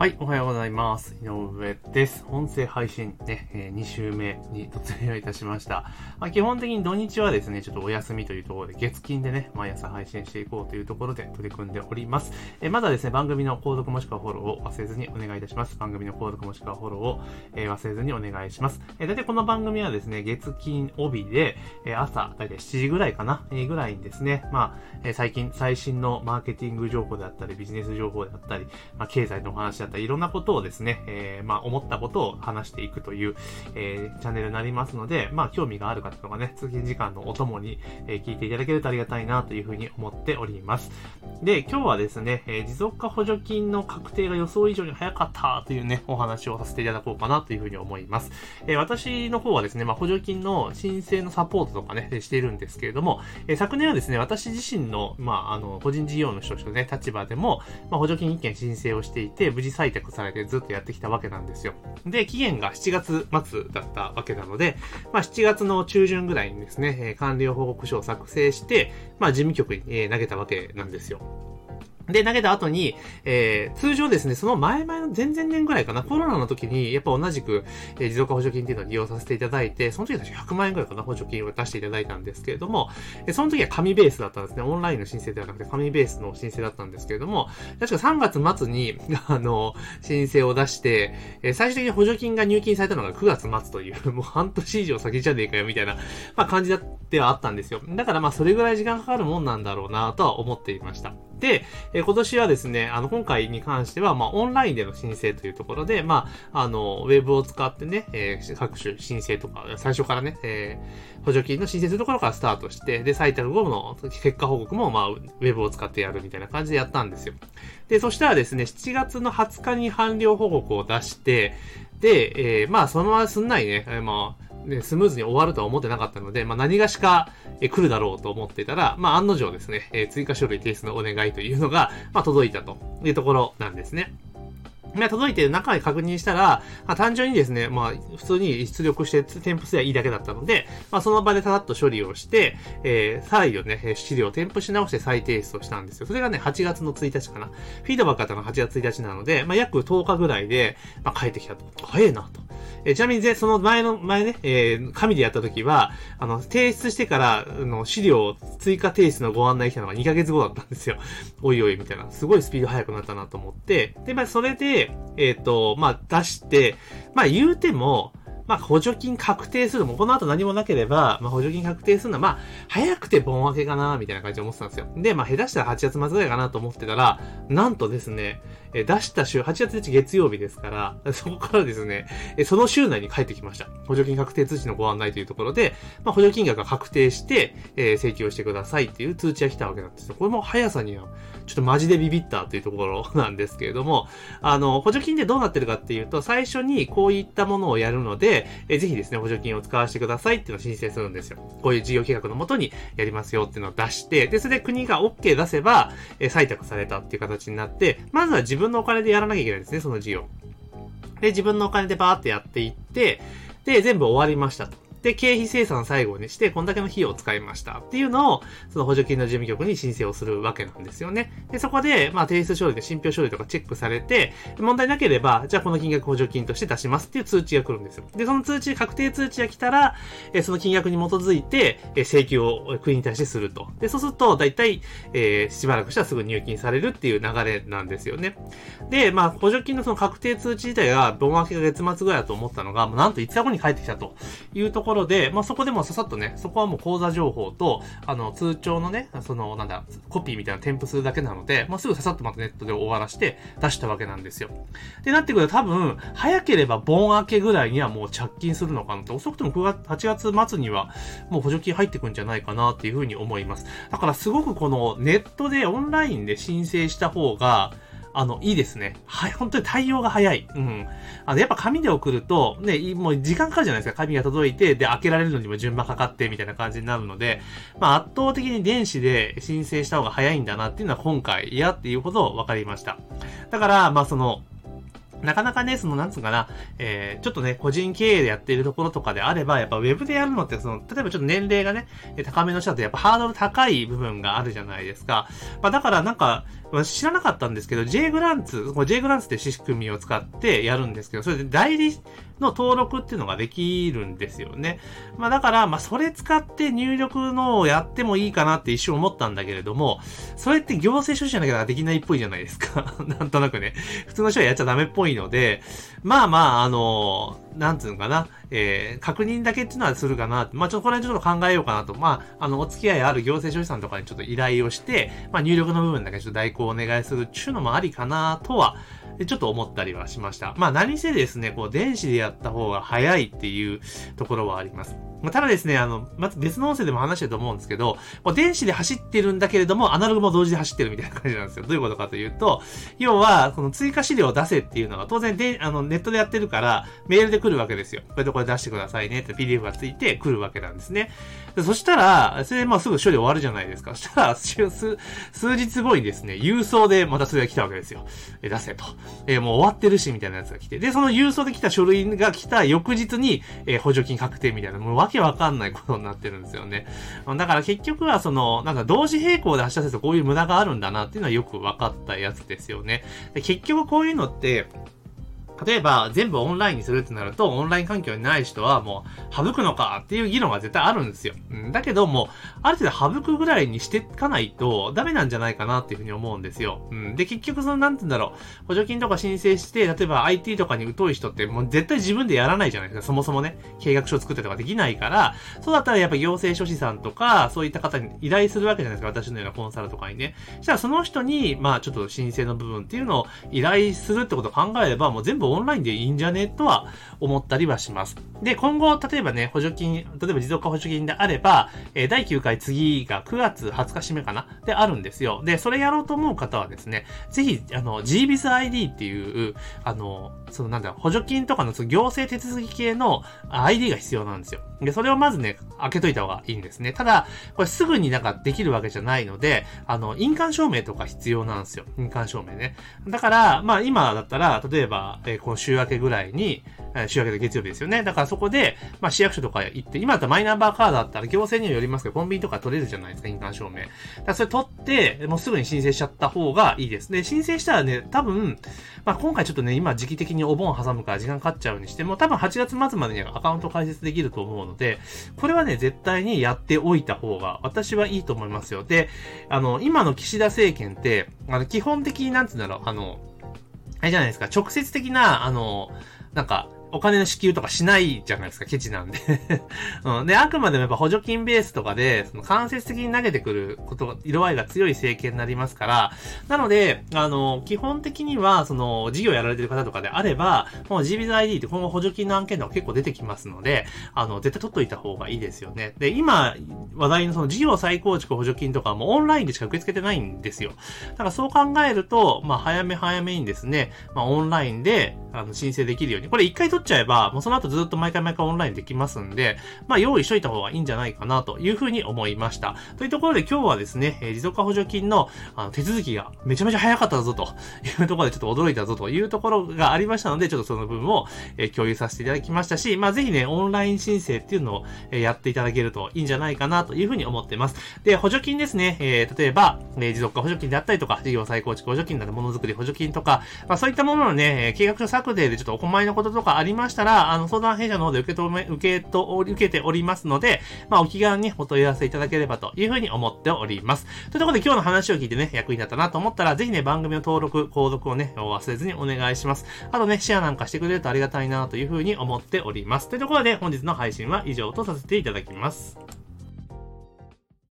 はい、おはようございます。井上です。音声配信ね、えー、2週目に突入いたしました。まあ、基本的に土日はですね、ちょっとお休みというところで、月金でね、毎朝配信していこうというところで取り組んでおります。えー、まずはですね、番組の購読もしくはフォローを忘れずにお願いいたします。番組の購読もしくはフォローを、えー、忘れずにお願いします。えー、だいたいこの番組はですね、月金帯で、えー、朝、だいたい7時ぐらいかな、えー、ぐらいにですね、まあ、えー、最近、最新のマーケティング情報であったり、ビジネス情報であったり、まあ、経済のお話だったり、いろんなことをですねですね、えー、まあ、思ったことを話していくという、えー、チャンネルになりますので、まあ、興味がある方とかね、通勤時間のお供に、えー、聞いていただけるとありがたいなというふうに思っております。で、今日はですね、えー、持続化補助金の確定が予想以上に早かったというね、お話をさせていただこうかなというふうに思います。えー、私の方はですね、まあ、補助金の申請のサポートとかね、しているんですけれども、えー、昨年はですね、私自身の、まあ、あの、個人事業の人としてね、立場でも、まあ、補助金一件申請をしていて、無事採択されてずっとやってきたわけなんですよ。で、期限が7月末だったわけなので、まあ7月の中旬ぐらいにですね、え完了報告書を作成して、まあ事務局に、え投げたわけなんですよ。で、投げた後に、えー、通常ですね、その前々の前々年ぐらいかな、コロナの時に、やっぱ同じく、えー、持続化補助金っていうのを利用させていただいて、その時は確か100万円ぐらいかな、補助金を出していただいたんですけれども、えー、その時は紙ベースだったんですね。オンラインの申請ではなくて紙ベースの申請だったんですけれども、確か3月末に、あの、申請を出して、えー、最終的に補助金が入金されたのが9月末という、もう半年以上先じゃねえかよ、みたいな、まあ感じだっではあったんですよ。だからまあそれぐらい時間かかるもんなんだろうなとは思っていました。で、え、今年はですね、あの、今回に関しては、まあ、オンラインでの申請というところで、まあ、あの、ウェブを使ってね、えー、各種申請とか、最初からね、えー、補助金の申請するところからスタートして、で、採択後の結果報告も、まあ、ウェブを使ってやるみたいな感じでやったんですよ。で、そしたらですね、7月の20日に完了報告を出して、で、えー、まあ、そのまますんないね、え、まあ、ね、スムーズに終わるとは思ってなかったので、まあ、何がしか、え来るだろうと思ってたら、まあ、案の定ですね、え追加書類提出のお願いというのが、まあ、届いたというところなんですね。まあ、届いて中で確認したら、まあ、単純にですね、まあ、普通に出力して添付すればいいだけだったので、まあ、その場でさらっと処理をして、えー、再度ね、資料を添付し直して再提出をしたんですよ。それがね、8月の1日かな。フィードバックあったのが8月1日なので、まあ、約10日ぐらいで、まあ、帰ってきたと。早いなと。えー、ちなみに、その前の、前ね、えー、紙でやった時は、あの、提出してから、あの、資料追加提出のご案内来たのが2ヶ月後だったんですよ。おいおい、みたいな。すごいスピード速くなったなと思って、で、まあ、それで、えっ、ー、と、まあ、出して、まあ、言うても、まあ、補助金確定するも、この後何もなければ、まあ、補助金確定するのは、まあ、早くて盆明けかな、みたいな感じで思ってたんですよ。で、まあ、下手したら8月末ぐらいかなと思ってたら、なんとですね、え出した週、8月1日月曜日ですから、そこからですね、えその週内に帰ってきました。補助金確定通知のご案内というところで、まあ、補助金額が確定して、え、請求をしてくださいっていう通知が来たわけなんですよ。これも速さには、ちょっとマジでビビったというところなんですけれども、あの、補助金でどうなってるかっていうと、最初にこういったものをやるので、えぜひですね、補助金を使わせてくださいっていうのを申請するんですよ。こういう事業計画のもとにやりますよっていうのを出して、で、それで国が OK 出せば、え採択されたっていう形になって、まずは自分のお金でやらなきゃいけないですね、その事業。で、自分のお金でバーってやっていって、で、全部終わりましたと。で、経費生産最後にして、こんだけの費用を使いましたっていうのを、その補助金の事務局に申請をするわけなんですよね。で、そこで、まあ、提出書類で信憑書類とかチェックされて、問題なければ、じゃあこの金額補助金として出しますっていう通知が来るんですよ。で、その通知、確定通知が来たら、えその金額に基づいて、え請求を国に対してすると。で、そうすると、だいたい、えー、しばらくしたらすぐ入金されるっていう流れなんですよね。で、まあ、補助金のその確定通知自体が、盆明けが月末ぐらいだと思ったのが、もうなんと5日後に帰ってきたというところところで、まあ、そこでもささっとね、そこはもう口座情報と、あの、通帳のね、その、なんだ、コピーみたいな添付するだけなので、まあ、すぐささっとまたネットで終わらして出したわけなんですよ。で、なってくると多分、早ければ盆明けぐらいにはもう着金するのかなと、遅くとも9月、8月末にはもう補助金入ってくんじゃないかなっていうふうに思います。だからすごくこのネットでオンラインで申請した方が、あの、いいですね。はい、本当に対応が早い。うん。あの、やっぱ紙で送ると、ね、もう時間かかるじゃないですか。紙が届いて、で、開けられるのにも順番かかって、みたいな感じになるので、まあ、圧倒的に電子で申請した方が早いんだなっていうのは今回、嫌っていうほど分かりました。だから、まあ、その、なかなかね、その、なんつうかな、えー、ちょっとね、個人経営でやっているところとかであれば、やっぱウェブでやるのって、その、例えばちょっと年齢がね、高めの人だとやっぱハードル高い部分があるじゃないですか。まあだからなんか、知らなかったんですけど、J グランツ、こ J グランツって仕組みを使ってやるんですけど、それで代理の登録っていうのができるんですよね。まあだから、まあそれ使って入力のをやってもいいかなって一瞬思ったんだけれども、それって行政書士じゃなきゃできないっぽいじゃないですか。なんとなくね。普通の人はやっちゃダメっぽいので、まあまあ、あの、なんつうのかな、えー、確認だけっていうのはするかな。まあちょっとこれはちょっと考えようかなと。まあ、あの、お付き合いある行政書士さんとかにちょっと依頼をして、まあ入力の部分だけちょっと代行をお願いするっていうのもありかなとは、ちょっと思ったりはしました。まあ何せですね、こう電子でやった方が早いっていうところはあります。ま、ただですね、あの、まず別の音声でも話してると思うんですけど、こう電子で走ってるんだけれども、アナログも同時で走ってるみたいな感じなんですよ。どういうことかというと、要は、この追加資料を出せっていうのが当然で、あの、ネットでやってるから、メールで来るわけですよ。これとこれ出してくださいねって PDF がついて来るわけなんですね。でそしたら、それでまあすぐ処理終わるじゃないですか。そしたら、数、数日後にですね、郵送でまたそれが来たわけですよ。え、出せと。えもう終わってるし、みたいなやつが来て。で、その郵送で来た書類が来た翌日に、え補助金確定みたいな、もうわけわかんないことになってるんですよね。だから結局はその、なんか同時並行で発射するとこういう無駄があるんだなっていうのはよく分かったやつですよね。で結局こういうのって、例えば全部オンラインにするってなると、オンライン環境にない人はもう省くのかっていう議論が絶対あるんですよ。だけども、ある程度省くぐらいにしていかないとダメなんじゃないかなっていうふうに思うんですよ。うん、で、結局その、なんて言うんだろう、補助金とか申請して、例えば IT とかに疎い人ってもう絶対自分でやらないじゃないですか。そもそもね、計画書作ってとかできないから、そうだったらやっぱ行政書士さんとか、そういった方に依頼するわけじゃないですか。私のようなコンサルとかにね。したらその人に、まあちょっと申請の部分っていうのを依頼するってことを考えれば、もう全部オンラインでいいんじゃね？とは思ったりはします。で、今後、例えばね、補助金、例えば持続化補助金であれば、えー、第9回次が9月20日締めかな？であるんですよ。で、それやろうと思う方はですね、ぜひ、あの、GBizID っていう、あの、そのなんだ、補助金とかのその行政手続き系の ID が必要なんですよ。で、それをまずね、開けといた方がいいんですね。ただ、これすぐになんかできるわけじゃないので、あの、印鑑証明とか必要なんですよ。印鑑証明ね。だから、まあ今だったら、例えば、えー、この週明けぐらいに、週明けで月曜日ですよね。だからそこで、まあ市役所とか行って、今だったらマイナンバーカードだったら行政によりますけど、コンビニとか取れるじゃないですか、印鑑証明。だからそれ取って、もうすぐに申請しちゃった方がいいです。で、申請したらね、多分、まあ今回ちょっとね、今時期的にお盆挟むから時間かかっちゃうにしても、多分8月末までにはアカウント開設できると思うので、これはね、絶対にやっておいた方が、私はいいと思いますよ。で、あの、今の岸田政権って、あの、基本的になんつうんだろう、あの、あれじゃないですか、直接的な、あの、なんか、お金の支給とかしないじゃないですか、ケチなんで うん。で、あくまでもやっぱ補助金ベースとかで、その間接的に投げてくることが、色合いが強い政権になりますから、なので、あの、基本的には、その、事業やられてる方とかであれば、もう GBizID って今後補助金の案件とか結構出てきますので、あの、絶対取っといた方がいいですよね。で、今、話題のその事業再構築補助金とかもオンラインでしか受け付けてないんですよ。だからそう考えると、まあ、早め早めにですね、まあ、オンラインで、あの、申請できるように。これ一回取っちゃえば、もうその後ずっと毎回毎回オンラインできますんで、まあ用意しといた方がいいんじゃないかなというふうに思いました。というところで今日はですね、えー、持続化補助金のあの手続きがめちゃめちゃ早かったぞというところでちょっと驚いたぞというところがありましたので、ちょっとその部分を、えー、共有させていただきましたし、まあぜひね、オンライン申請っていうのを、えー、やっていただけるといいんじゃないかなというふうに思ってます。で、補助金ですね、えー、例えば、えー、持続化補助金であったりとか、事業再構築補助金などものづくり補助金とか、まあそういったもののね、計画書策定でちょっとお困りのこととかありましたら、あの、相談弊社の方で受け止め、受けと、受けておりますので、まあ、お気軽にお問い合わせいただければというふうに思っております。というところで今日の話を聞いてね、役に立ったなと思ったら、ぜひね、番組の登録、購読をね、忘れずにお願いします。あとね、シェアなんかしてくれるとありがたいなというふうに思っております。というところで、本日の配信は以上とさせていただきます。